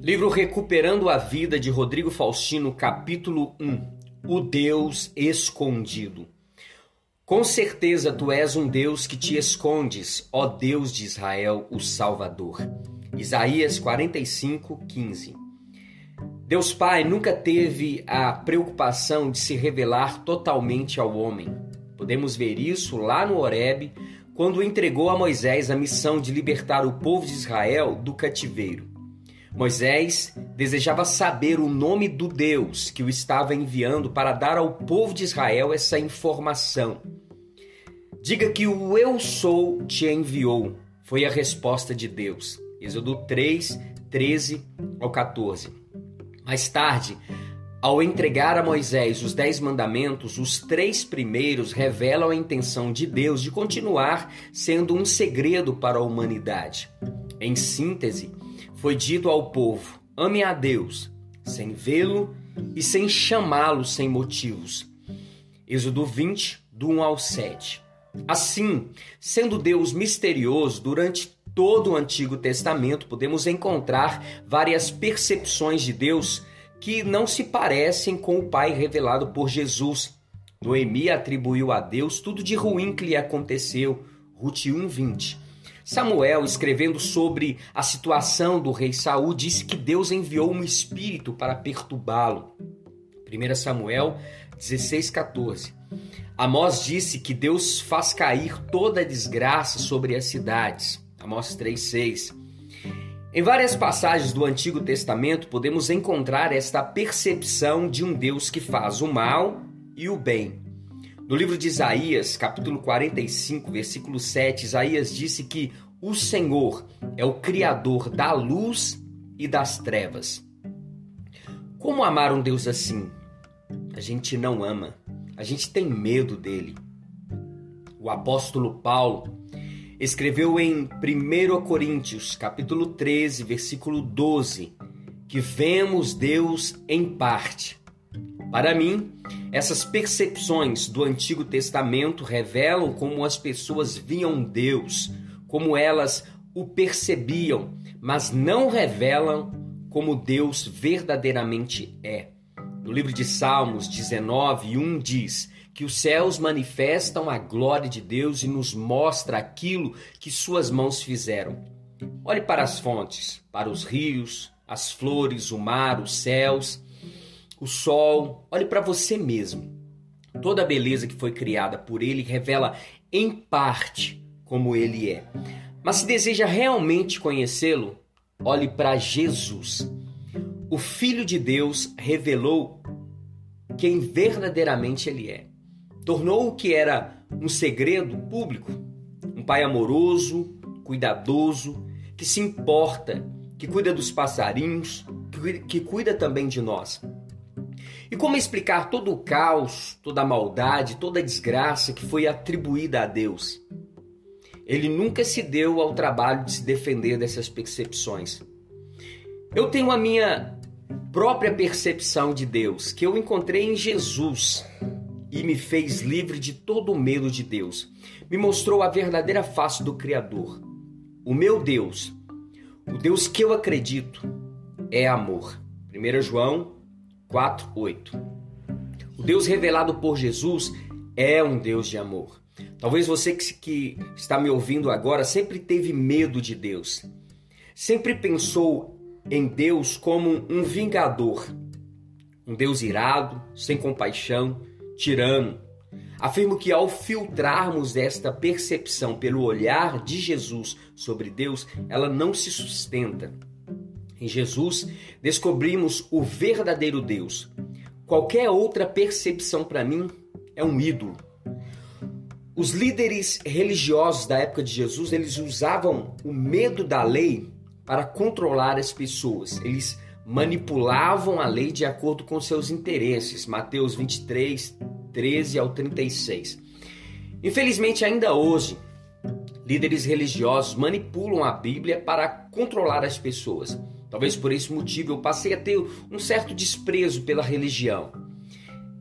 Livro Recuperando a Vida de Rodrigo Faustino, capítulo 1 O Deus Escondido. Com certeza tu és um Deus que te escondes, ó Deus de Israel, o Salvador. Isaías 45, 15. Deus Pai nunca teve a preocupação de se revelar totalmente ao homem. Podemos ver isso lá no Horebe, quando entregou a Moisés a missão de libertar o povo de Israel do cativeiro. Moisés desejava saber o nome do Deus que o estava enviando para dar ao povo de Israel essa informação. Diga que o Eu Sou te enviou, foi a resposta de Deus. Êxodo 3, 13 ao 14. Mais tarde, ao entregar a Moisés os Dez Mandamentos, os três primeiros revelam a intenção de Deus de continuar sendo um segredo para a humanidade. Em síntese, foi dito ao povo: ame a Deus, sem vê-lo e sem chamá-lo sem motivos. Êxodo 20, do 1 ao 7. Assim, sendo Deus misterioso durante todo o Antigo Testamento, podemos encontrar várias percepções de Deus que não se parecem com o Pai revelado por Jesus. Noemi atribuiu a Deus tudo de ruim que lhe aconteceu. Ruth 1:20. Samuel, escrevendo sobre a situação do rei Saul, disse que Deus enviou um espírito para perturbá-lo. 1 Samuel 16:14. Amós disse que Deus faz cair toda a desgraça sobre as cidades. Amós 3:6. Em várias passagens do Antigo Testamento podemos encontrar esta percepção de um Deus que faz o mal e o bem. No livro de Isaías, capítulo 45, versículo 7, Isaías disse que o Senhor é o criador da luz e das trevas. Como amar um Deus assim? A gente não ama, a gente tem medo dele. O apóstolo Paulo escreveu em 1 Coríntios, capítulo 13, versículo 12, que vemos Deus em parte. Para mim, essas percepções do Antigo Testamento revelam como as pessoas viam Deus, como elas o percebiam, mas não revelam como Deus verdadeiramente é. No livro de Salmos 19, 1 diz: que os céus manifestam a glória de Deus e nos mostra aquilo que suas mãos fizeram. Olhe para as fontes, para os rios, as flores, o mar, os céus, o sol. Olhe para você mesmo. Toda a beleza que foi criada por ele revela em parte como ele é. Mas se deseja realmente conhecê-lo, olhe para Jesus. O Filho de Deus revelou quem verdadeiramente ele é tornou o que era um segredo público. Um pai amoroso, cuidadoso, que se importa, que cuida dos passarinhos, que cuida também de nós. E como explicar todo o caos, toda a maldade, toda a desgraça que foi atribuída a Deus? Ele nunca se deu ao trabalho de se defender dessas percepções. Eu tenho a minha própria percepção de Deus, que eu encontrei em Jesus, e me fez livre de todo o medo de Deus. Me mostrou a verdadeira face do Criador. O meu Deus, o Deus que eu acredito, é amor. 1 João 4:8. O Deus revelado por Jesus é um Deus de amor. Talvez você que está me ouvindo agora sempre teve medo de Deus. Sempre pensou em Deus como um vingador, um Deus irado, sem compaixão, tirano. Afirmo que ao filtrarmos esta percepção pelo olhar de Jesus sobre Deus, ela não se sustenta. Em Jesus, descobrimos o verdadeiro Deus. Qualquer outra percepção para mim é um ídolo. Os líderes religiosos da época de Jesus, eles usavam o medo da lei para controlar as pessoas. Eles manipulavam a lei de acordo com seus interesses. Mateus 23, 13 ao 36. Infelizmente, ainda hoje, líderes religiosos manipulam a Bíblia para controlar as pessoas. Talvez por esse motivo eu passei a ter um certo desprezo pela religião.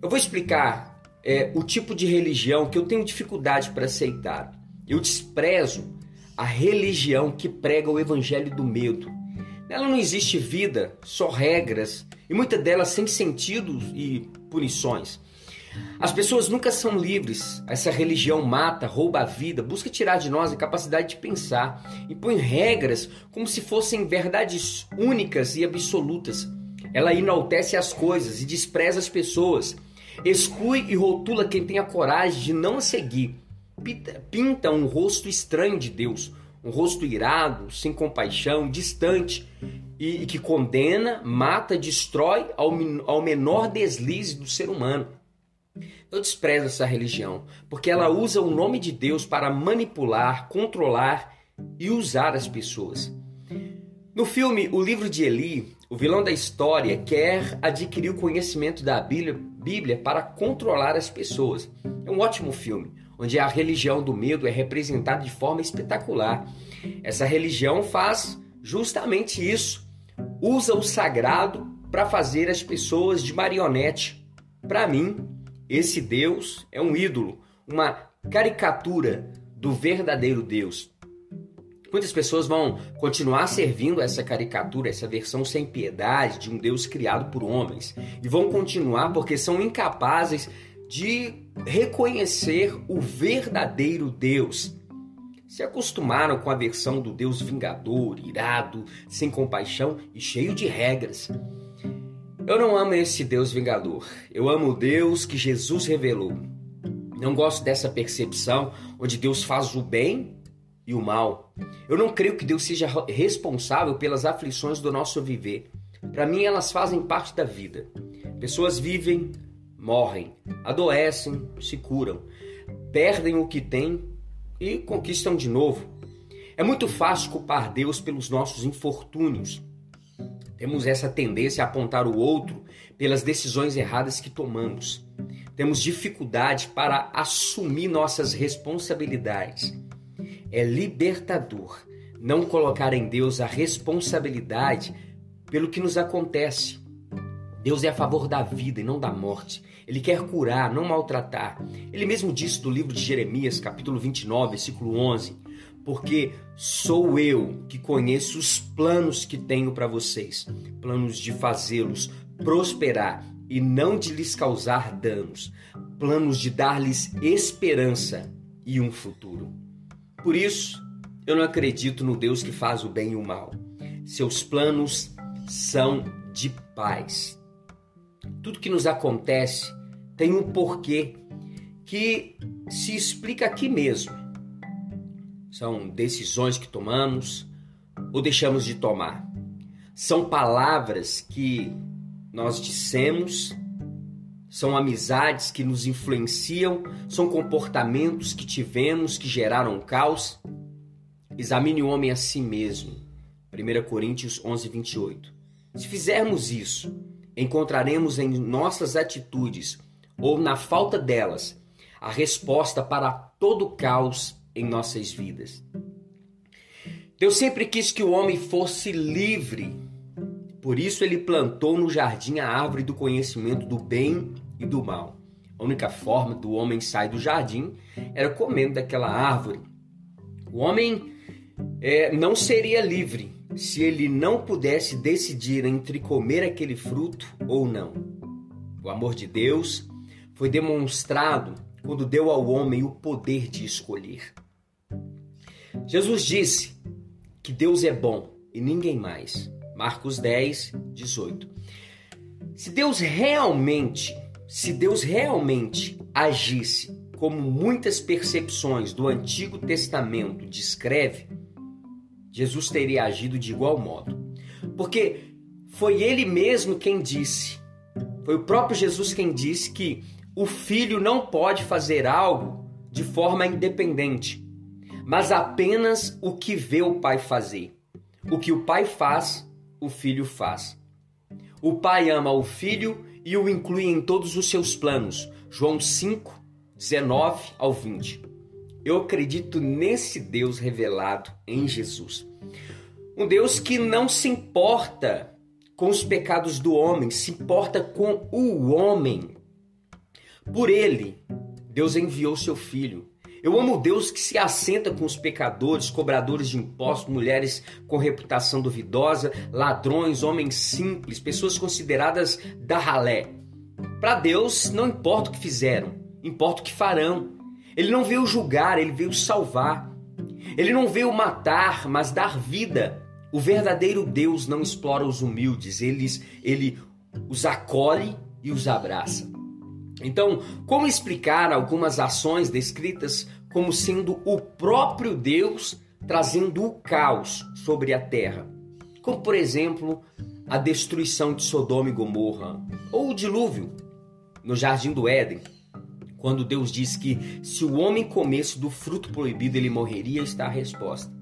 Eu vou explicar é, o tipo de religião que eu tenho dificuldade para aceitar. Eu desprezo a religião que prega o evangelho do medo Nela não existe vida, só regras, e muitas delas sem sentido e punições. As pessoas nunca são livres. Essa religião mata, rouba a vida, busca tirar de nós a capacidade de pensar, impõe regras como se fossem verdades únicas e absolutas. Ela enaltece as coisas e despreza as pessoas. Exclui e rotula quem tem a coragem de não seguir. Pinta um rosto estranho de Deus, um rosto irado, sem compaixão, distante e, que condena, mata, destrói ao menor deslize do ser humano. Eu desprezo essa religião, porque ela usa o nome de Deus para manipular, controlar e usar as pessoas. No filme O Livro de Eli, o vilão da história quer adquirir o conhecimento da Bíblia, para controlar as pessoas. É um ótimo filme, onde a religião do medo é representada de forma espetacular. Essa religião faz justamente isso. Usa o sagrado para fazer as pessoas de marionete. Para mim, esse Deus é um ídolo, uma caricatura do verdadeiro Deus. Muitas pessoas vão continuar servindo essa caricatura, essa versão sem piedade de um Deus criado por homens. E vão continuar porque são incapazes de reconhecer o verdadeiro Deus. Se acostumaram com a versão do Deus vingador, irado, sem compaixão e cheio de regras. Eu não amo esse Deus vingador. Eu amo o Deus que Jesus revelou. Não gosto dessa percepção onde Deus faz o bem e o mal. Eu não creio que Deus seja responsável pelas aflições do nosso viver. Para mim, elas fazem parte da vida. Pessoas vivem, morrem, adoecem, se curam, perdem o que têm e conquistam de novo. É muito fácil culpar Deus pelos nossos infortúnios. Temos essa tendência a apontar o outro pelas decisões erradas que tomamos. Temos dificuldade para assumir nossas responsabilidades. É libertador não colocar em Deus a responsabilidade pelo que nos acontece. Deus é a favor da vida e não da morte. Ele quer curar, não maltratar. Ele mesmo disse no livro de Jeremias, capítulo 29, versículo 11: porque sou eu que conheço os planos que tenho para vocês planos de fazê-los prosperar e não de lhes causar danos, planos de dar-lhes esperança e um futuro. Por isso, eu não acredito no Deus que faz o bem e o mal. Seus planos são de paz. Tudo que nos acontece tem um porquê que se explica aqui mesmo são decisões que tomamos ou deixamos de tomar. São palavras que nós dissemos, são amizades que nos influenciam, são comportamentos que tivemos que geraram caos. Examine o homem a si mesmo. 1 Coríntios 11, 28. Se fizermos isso, encontraremos em nossas atitudes ou na falta delas a resposta para todo caos em nossas vidas. Deus sempre quis que o homem fosse livre. Por isso ele plantou no jardim a árvore do conhecimento do bem e do mal. A única forma do homem sair do jardim era comendo daquela árvore. O homem é, não seria livre se ele não pudesse decidir entre comer aquele fruto ou não. O amor de Deus foi demonstrado quando deu ao homem o poder de escolher. Jesus disse que Deus é bom e ninguém mais. Marcos 10, 18. Se Deus realmente, se Deus realmente agisse como muitas percepções do Antigo Testamento descreve, Jesus teria agido de igual modo. Porque foi ele mesmo quem disse, foi o próprio Jesus quem disse que o filho não pode fazer algo de forma independente mas apenas o que vê o pai fazer. O que o pai faz, o filho faz. O pai ama o filho e o inclui em todos os seus planos. João 5, 19 ao 20. Eu acredito nesse Deus revelado em Jesus. Um Deus que não se importa com os pecados do homem, se importa com o homem. Por ele, Deus enviou seu filho Eu amo Deus que se assenta com os pecadores, cobradores de impostos, mulheres com reputação duvidosa, ladrões, homens simples, pessoas consideradas da ralé. Para Deus, não importa o que fizeram, importa o que farão. Ele não veio julgar, ele veio salvar. Ele não veio matar, mas dar vida. O verdadeiro Deus não explora os humildes, ele, ele os acolhe e os abraça. Então, como explicar algumas ações descritas como sendo o próprio Deus trazendo o caos sobre a terra? Como, por exemplo, a destruição de Sodoma e Gomorra, ou o dilúvio no jardim do Éden, quando Deus diz que se o homem comesse do fruto proibido ele morreria, está a resposta.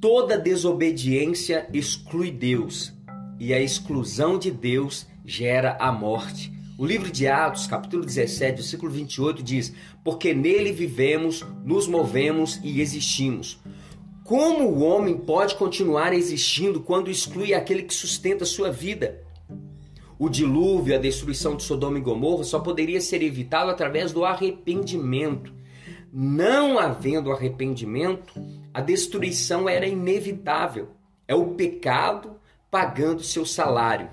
Toda desobediência exclui Deus, e a exclusão de Deus gera a morte. O livro de Atos, capítulo 17, versículo 28 diz: Porque nele vivemos, nos movemos e existimos. Como o homem pode continuar existindo quando exclui aquele que sustenta sua vida? O dilúvio, a destruição de Sodoma e Gomorra só poderia ser evitado através do arrependimento. Não havendo arrependimento, a destruição era inevitável. É o pecado pagando seu salário.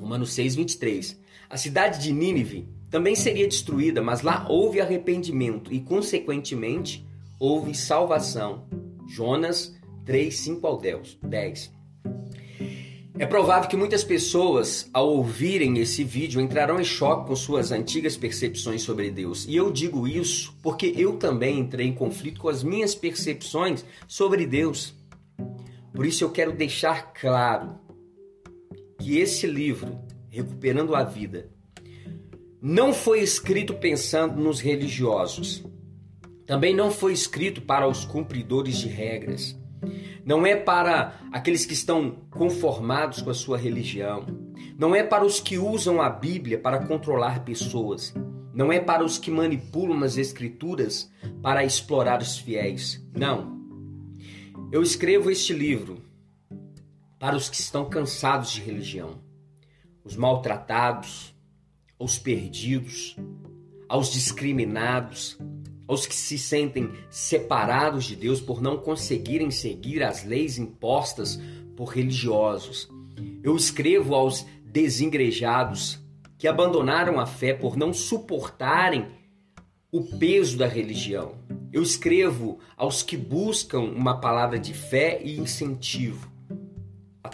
Romanos 6, 23. A cidade de Nínive também seria destruída, mas lá houve arrependimento e, consequentemente, houve salvação. Jonas 3, 5 ao 10. É provável que muitas pessoas, ao ouvirem esse vídeo, entrarão em choque com suas antigas percepções sobre Deus. E eu digo isso porque eu também entrei em conflito com as minhas percepções sobre Deus. Por isso eu quero deixar claro que esse livro, Recuperando a Vida, não foi escrito pensando nos religiosos. Também não foi escrito para os cumpridores de regras. Não é para aqueles que estão conformados com a sua religião. Não é para os que usam a Bíblia para controlar pessoas. Não é para os que manipulam as Escrituras para explorar os fiéis. Não. Eu escrevo este livro para os que estão cansados de religião, os maltratados, os perdidos, aos discriminados, aos que se sentem separados de Deus por não conseguirem seguir as leis impostas por religiosos. Eu escrevo aos desengrejados que abandonaram a fé por não suportarem o peso da religião. Eu escrevo aos que buscam uma palavra de fé e incentivo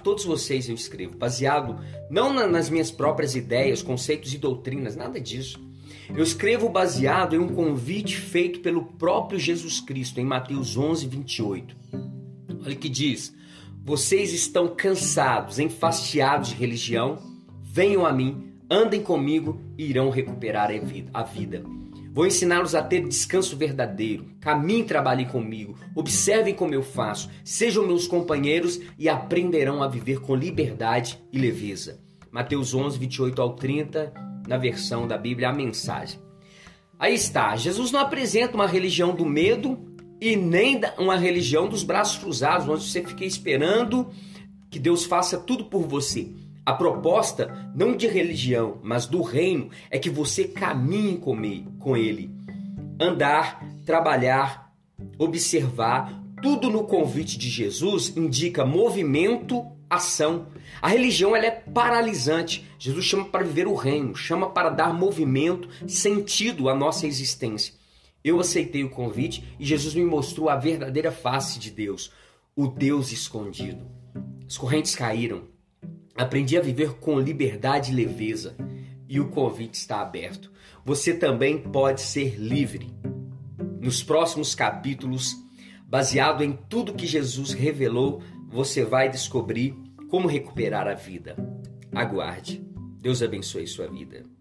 todos vocês eu escrevo, baseado não nas minhas próprias ideias, conceitos e doutrinas, nada disso. Eu escrevo baseado em um convite feito pelo próprio Jesus Cristo em Mateus 11, 28. Olha que diz: Vocês estão cansados, enfastiados de religião? Venham a mim, andem comigo e irão recuperar a vida. Vou ensiná-los a ter descanso verdadeiro. Caminhem e trabalhem comigo. Observem como eu faço. Sejam meus companheiros e aprenderão a viver com liberdade e leveza. Mateus 11, 28 ao 30, na versão da Bíblia, a mensagem. Aí está. Jesus não apresenta uma religião do medo e nem uma religião dos braços cruzados, onde você fica esperando que Deus faça tudo por você. A proposta, não de religião, mas do reino, é que você caminhe com ele. Andar, trabalhar, observar, tudo no convite de Jesus indica movimento, ação. A religião ela é paralisante. Jesus chama para viver o reino, chama para dar movimento, sentido à nossa existência. Eu aceitei o convite e Jesus me mostrou a verdadeira face de Deus, o Deus escondido. As correntes caíram, Aprendi a viver com liberdade e leveza e o convite está aberto. Você também pode ser livre. Nos próximos capítulos, baseado em tudo que Jesus revelou, você vai descobrir como recuperar a vida. Aguarde. Deus abençoe sua vida.